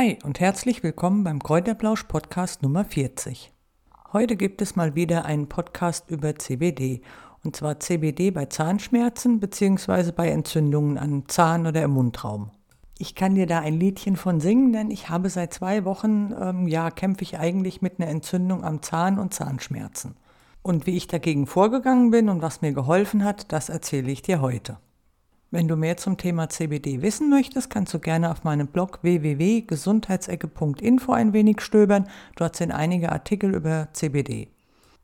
Hi und herzlich willkommen beim Kräuterplausch Podcast Nummer 40. Heute gibt es mal wieder einen Podcast über CBD und zwar CBD bei Zahnschmerzen bzw. bei Entzündungen an Zahn oder im Mundraum. Ich kann dir da ein Liedchen von singen, denn ich habe seit zwei Wochen, ähm, ja, kämpfe ich eigentlich mit einer Entzündung am Zahn und Zahnschmerzen. Und wie ich dagegen vorgegangen bin und was mir geholfen hat, das erzähle ich dir heute. Wenn du mehr zum Thema CBD wissen möchtest, kannst du gerne auf meinem Blog www.gesundheitsecke.info ein wenig stöbern. Dort sind einige Artikel über CBD.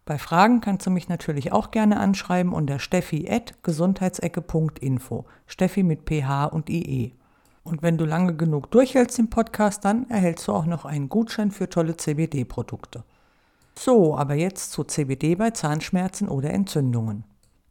Bei Fragen kannst du mich natürlich auch gerne anschreiben unter steffi.gesundheitsecke.info. Steffi mit PH und IE. Und wenn du lange genug durchhältst im Podcast, dann erhältst du auch noch einen Gutschein für tolle CBD-Produkte. So, aber jetzt zu CBD bei Zahnschmerzen oder Entzündungen.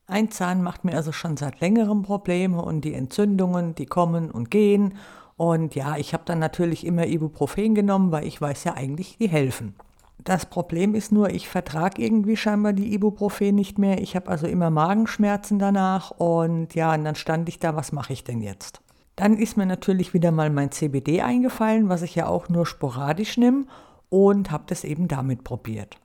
Ein Zahn macht mir also schon seit längerem Probleme und die Entzündungen, die kommen und gehen. Und ja, ich habe dann natürlich immer Ibuprofen genommen, weil ich weiß ja eigentlich, die helfen. Das Problem ist nur, ich vertrage irgendwie scheinbar die Ibuprofen nicht mehr. Ich habe also immer Magenschmerzen danach und ja, und dann stand ich da, was mache ich denn jetzt? Dann ist mir natürlich wieder mal mein CBD eingefallen, was ich ja auch nur sporadisch nehme und habe das eben damit probiert.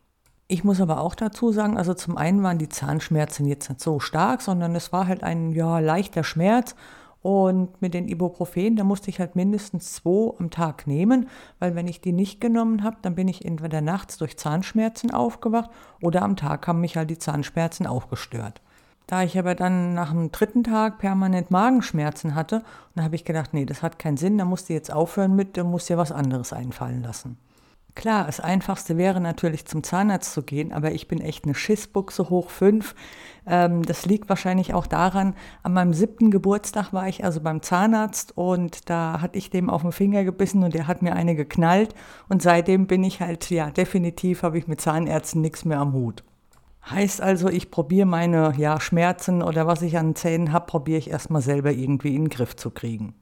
Ich muss aber auch dazu sagen, also zum einen waren die Zahnschmerzen jetzt nicht so stark, sondern es war halt ein ja, leichter Schmerz. Und mit den Ibuprofen, da musste ich halt mindestens zwei am Tag nehmen, weil wenn ich die nicht genommen habe, dann bin ich entweder nachts durch Zahnschmerzen aufgewacht oder am Tag haben mich halt die Zahnschmerzen auch gestört. Da ich aber dann nach dem dritten Tag permanent Magenschmerzen hatte, dann habe ich gedacht, nee, das hat keinen Sinn, da musst du jetzt aufhören mit, da musst dir was anderes einfallen lassen. Klar, das Einfachste wäre natürlich zum Zahnarzt zu gehen, aber ich bin echt eine Schissbuchse hoch fünf. Ähm, das liegt wahrscheinlich auch daran, an meinem siebten Geburtstag war ich also beim Zahnarzt und da hatte ich dem auf den Finger gebissen und der hat mir eine geknallt und seitdem bin ich halt, ja, definitiv habe ich mit Zahnärzten nichts mehr am Hut. Heißt also, ich probiere meine ja, Schmerzen oder was ich an Zähnen habe, probiere ich erstmal selber irgendwie in den Griff zu kriegen.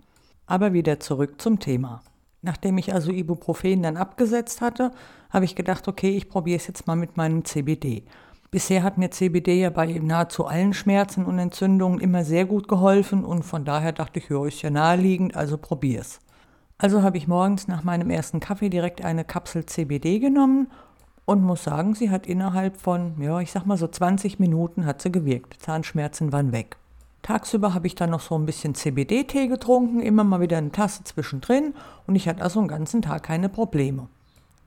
Aber wieder zurück zum Thema. Nachdem ich also Ibuprofen dann abgesetzt hatte, habe ich gedacht, okay, ich probiere es jetzt mal mit meinem CBD. Bisher hat mir CBD ja bei nahezu allen Schmerzen und Entzündungen immer sehr gut geholfen und von daher dachte ich, ja, ist ja naheliegend, also probier's. Also habe ich morgens nach meinem ersten Kaffee direkt eine Kapsel CBD genommen und muss sagen, sie hat innerhalb von, ja, ich sag mal so 20 Minuten hat sie gewirkt. Zahnschmerzen waren weg. Tagsüber habe ich dann noch so ein bisschen CBD-Tee getrunken, immer mal wieder eine Tasse zwischendrin und ich hatte also den ganzen Tag keine Probleme.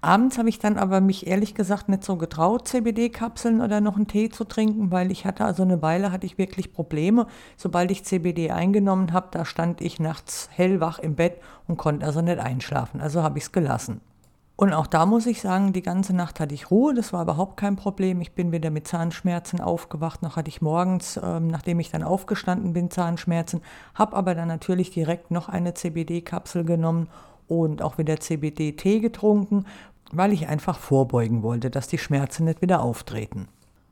Abends habe ich dann aber mich ehrlich gesagt nicht so getraut, CBD-Kapseln oder noch einen Tee zu trinken, weil ich hatte also eine Weile hatte ich wirklich Probleme. Sobald ich CBD eingenommen habe, da stand ich nachts hellwach im Bett und konnte also nicht einschlafen. Also habe ich es gelassen. Und auch da muss ich sagen, die ganze Nacht hatte ich Ruhe, das war überhaupt kein Problem. Ich bin wieder mit Zahnschmerzen aufgewacht, noch hatte ich morgens, ähm, nachdem ich dann aufgestanden bin, Zahnschmerzen, habe aber dann natürlich direkt noch eine CBD-Kapsel genommen und auch wieder CBD-Tee getrunken, weil ich einfach vorbeugen wollte, dass die Schmerzen nicht wieder auftreten.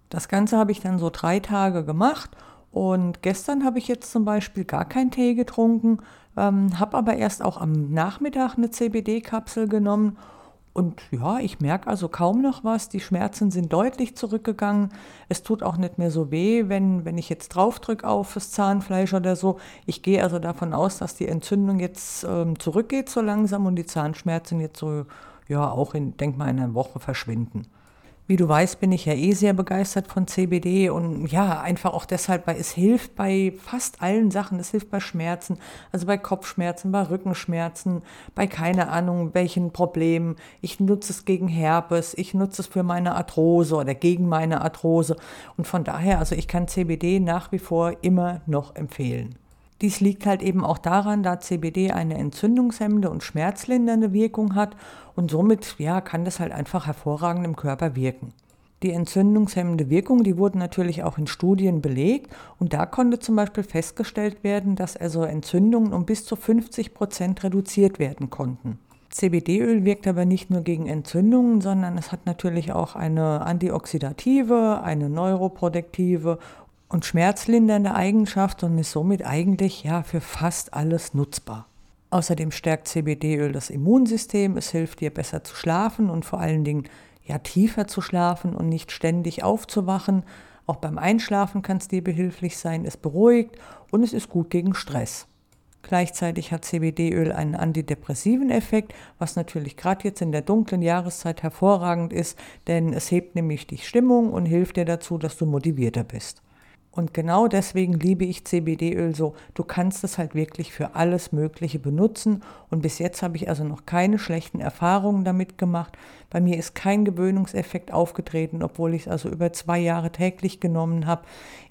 Das Ganze habe ich dann so drei Tage gemacht und gestern habe ich jetzt zum Beispiel gar keinen Tee getrunken, ähm, habe aber erst auch am Nachmittag eine CBD-Kapsel genommen und ja, ich merke also kaum noch was. Die Schmerzen sind deutlich zurückgegangen. Es tut auch nicht mehr so weh, wenn, wenn ich jetzt draufdrücke auf das Zahnfleisch oder so. Ich gehe also davon aus, dass die Entzündung jetzt ähm, zurückgeht so langsam und die Zahnschmerzen jetzt so, ja, auch in, denk mal, in einer Woche verschwinden. Wie du weißt, bin ich ja eh sehr begeistert von CBD und ja, einfach auch deshalb, weil es hilft bei fast allen Sachen. Es hilft bei Schmerzen, also bei Kopfschmerzen, bei Rückenschmerzen, bei keine Ahnung welchen Problemen. Ich nutze es gegen Herpes, ich nutze es für meine Arthrose oder gegen meine Arthrose und von daher, also ich kann CBD nach wie vor immer noch empfehlen. Dies liegt halt eben auch daran, da CBD eine entzündungshemmende und schmerzlindernde Wirkung hat und somit ja, kann das halt einfach hervorragend im Körper wirken. Die entzündungshemmende Wirkung, die wurde natürlich auch in Studien belegt und da konnte zum Beispiel festgestellt werden, dass also Entzündungen um bis zu 50 Prozent reduziert werden konnten. CBD-Öl wirkt aber nicht nur gegen Entzündungen, sondern es hat natürlich auch eine antioxidative, eine neuroprotektive und schmerzlindernde Eigenschaft und ist somit eigentlich ja für fast alles nutzbar. Außerdem stärkt CBD-Öl das Immunsystem, es hilft dir besser zu schlafen und vor allen Dingen ja tiefer zu schlafen und nicht ständig aufzuwachen. Auch beim Einschlafen kann es dir behilflich sein, es beruhigt und es ist gut gegen Stress. Gleichzeitig hat CBD-Öl einen antidepressiven Effekt, was natürlich gerade jetzt in der dunklen Jahreszeit hervorragend ist, denn es hebt nämlich die Stimmung und hilft dir dazu, dass du motivierter bist. Und genau deswegen liebe ich CBD-Öl so. Du kannst es halt wirklich für alles Mögliche benutzen. Und bis jetzt habe ich also noch keine schlechten Erfahrungen damit gemacht. Bei mir ist kein Gewöhnungseffekt aufgetreten, obwohl ich es also über zwei Jahre täglich genommen habe.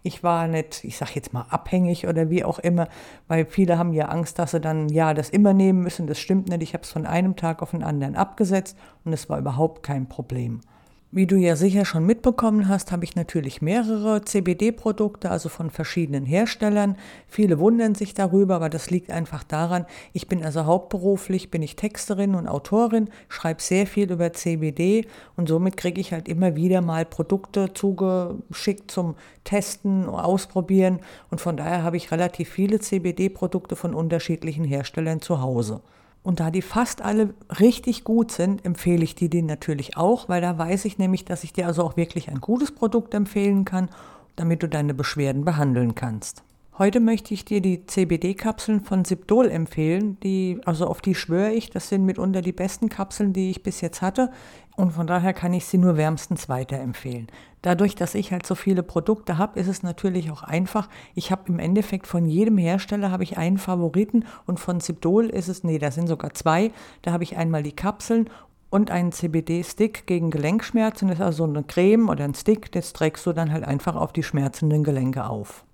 Ich war nicht, ich sage jetzt mal, abhängig oder wie auch immer, weil viele haben ja Angst, dass sie dann ja das immer nehmen müssen. Das stimmt nicht. Ich habe es von einem Tag auf den anderen abgesetzt und es war überhaupt kein Problem. Wie du ja sicher schon mitbekommen hast, habe ich natürlich mehrere CBD-Produkte, also von verschiedenen Herstellern. Viele wundern sich darüber, aber das liegt einfach daran, ich bin also hauptberuflich, bin ich Texterin und Autorin, schreibe sehr viel über CBD und somit kriege ich halt immer wieder mal Produkte zugeschickt zum Testen, Ausprobieren und von daher habe ich relativ viele CBD-Produkte von unterschiedlichen Herstellern zu Hause. Und da die fast alle richtig gut sind, empfehle ich dir die natürlich auch, weil da weiß ich nämlich, dass ich dir also auch wirklich ein gutes Produkt empfehlen kann, damit du deine Beschwerden behandeln kannst. Heute möchte ich dir die CBD-Kapseln von Sibdol empfehlen. Die, also auf die schwöre ich, das sind mitunter die besten Kapseln, die ich bis jetzt hatte. Und von daher kann ich sie nur wärmstens weiterempfehlen. Dadurch, dass ich halt so viele Produkte habe, ist es natürlich auch einfach. Ich habe im Endeffekt von jedem Hersteller habe ich einen Favoriten und von Sibdol ist es, nee, da sind sogar zwei. Da habe ich einmal die Kapseln und einen CBD-Stick gegen Gelenkschmerzen. Das ist also eine Creme oder ein Stick, das trägst du dann halt einfach auf die schmerzenden Gelenke auf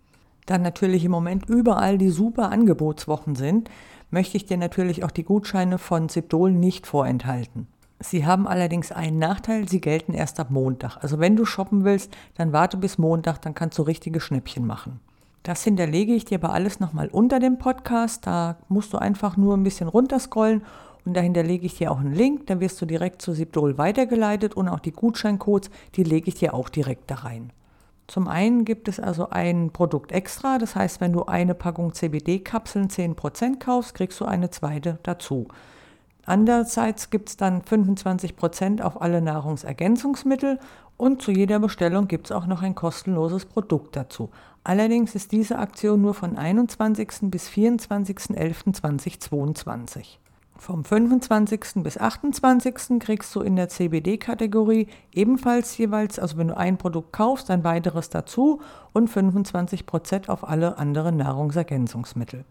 dann natürlich im Moment überall die super Angebotswochen sind, möchte ich dir natürlich auch die Gutscheine von Zipdol nicht vorenthalten. Sie haben allerdings einen Nachteil, sie gelten erst ab Montag. Also wenn du shoppen willst, dann warte bis Montag, dann kannst du richtige Schnäppchen machen. Das hinterlege ich dir aber alles nochmal unter dem Podcast. Da musst du einfach nur ein bisschen runterscrollen und da hinterlege ich dir auch einen Link. Da wirst du direkt zu Sibdol weitergeleitet und auch die Gutscheincodes, die lege ich dir auch direkt da rein. Zum einen gibt es also ein Produkt extra, das heißt, wenn du eine Packung CBD-Kapseln 10% kaufst, kriegst du eine zweite dazu. Andererseits gibt es dann 25% auf alle Nahrungsergänzungsmittel und zu jeder Bestellung gibt es auch noch ein kostenloses Produkt dazu. Allerdings ist diese Aktion nur von 21. bis 24.11.2022. Vom 25. bis 28. kriegst du in der CBD-Kategorie ebenfalls jeweils, also wenn du ein Produkt kaufst, ein weiteres dazu und 25% auf alle anderen Nahrungsergänzungsmittel.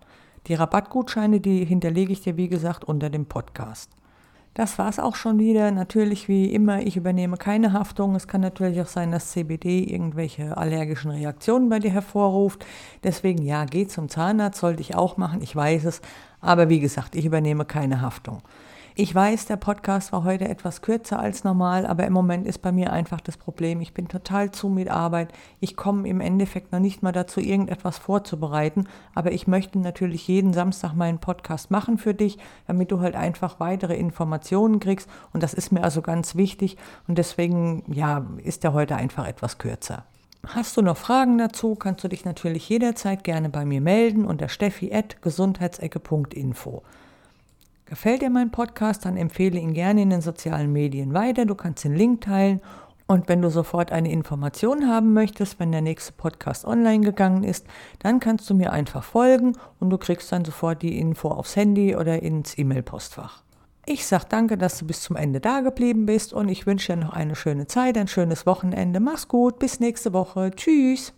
Die Rabattgutscheine, die hinterlege ich dir wie gesagt unter dem Podcast. Das war es auch schon wieder. Natürlich wie immer, ich übernehme keine Haftung. Es kann natürlich auch sein, dass CBD irgendwelche allergischen Reaktionen bei dir hervorruft. Deswegen ja, geh zum Zahnarzt, sollte ich auch machen, ich weiß es. Aber wie gesagt, ich übernehme keine Haftung. Ich weiß, der Podcast war heute etwas kürzer als normal, aber im Moment ist bei mir einfach das Problem, ich bin total zu mit Arbeit. Ich komme im Endeffekt noch nicht mal dazu, irgendetwas vorzubereiten, aber ich möchte natürlich jeden Samstag meinen Podcast machen für dich, damit du halt einfach weitere Informationen kriegst und das ist mir also ganz wichtig und deswegen, ja, ist der heute einfach etwas kürzer. Hast du noch Fragen dazu, kannst du dich natürlich jederzeit gerne bei mir melden unter steffi.gesundheitsecke.info. Gefällt dir mein Podcast, dann empfehle ihn gerne in den sozialen Medien weiter. Du kannst den Link teilen. Und wenn du sofort eine Information haben möchtest, wenn der nächste Podcast online gegangen ist, dann kannst du mir einfach folgen und du kriegst dann sofort die Info aufs Handy oder ins E-Mail-Postfach. Ich sage danke, dass du bis zum Ende da geblieben bist und ich wünsche dir noch eine schöne Zeit, ein schönes Wochenende. Mach's gut, bis nächste Woche. Tschüss.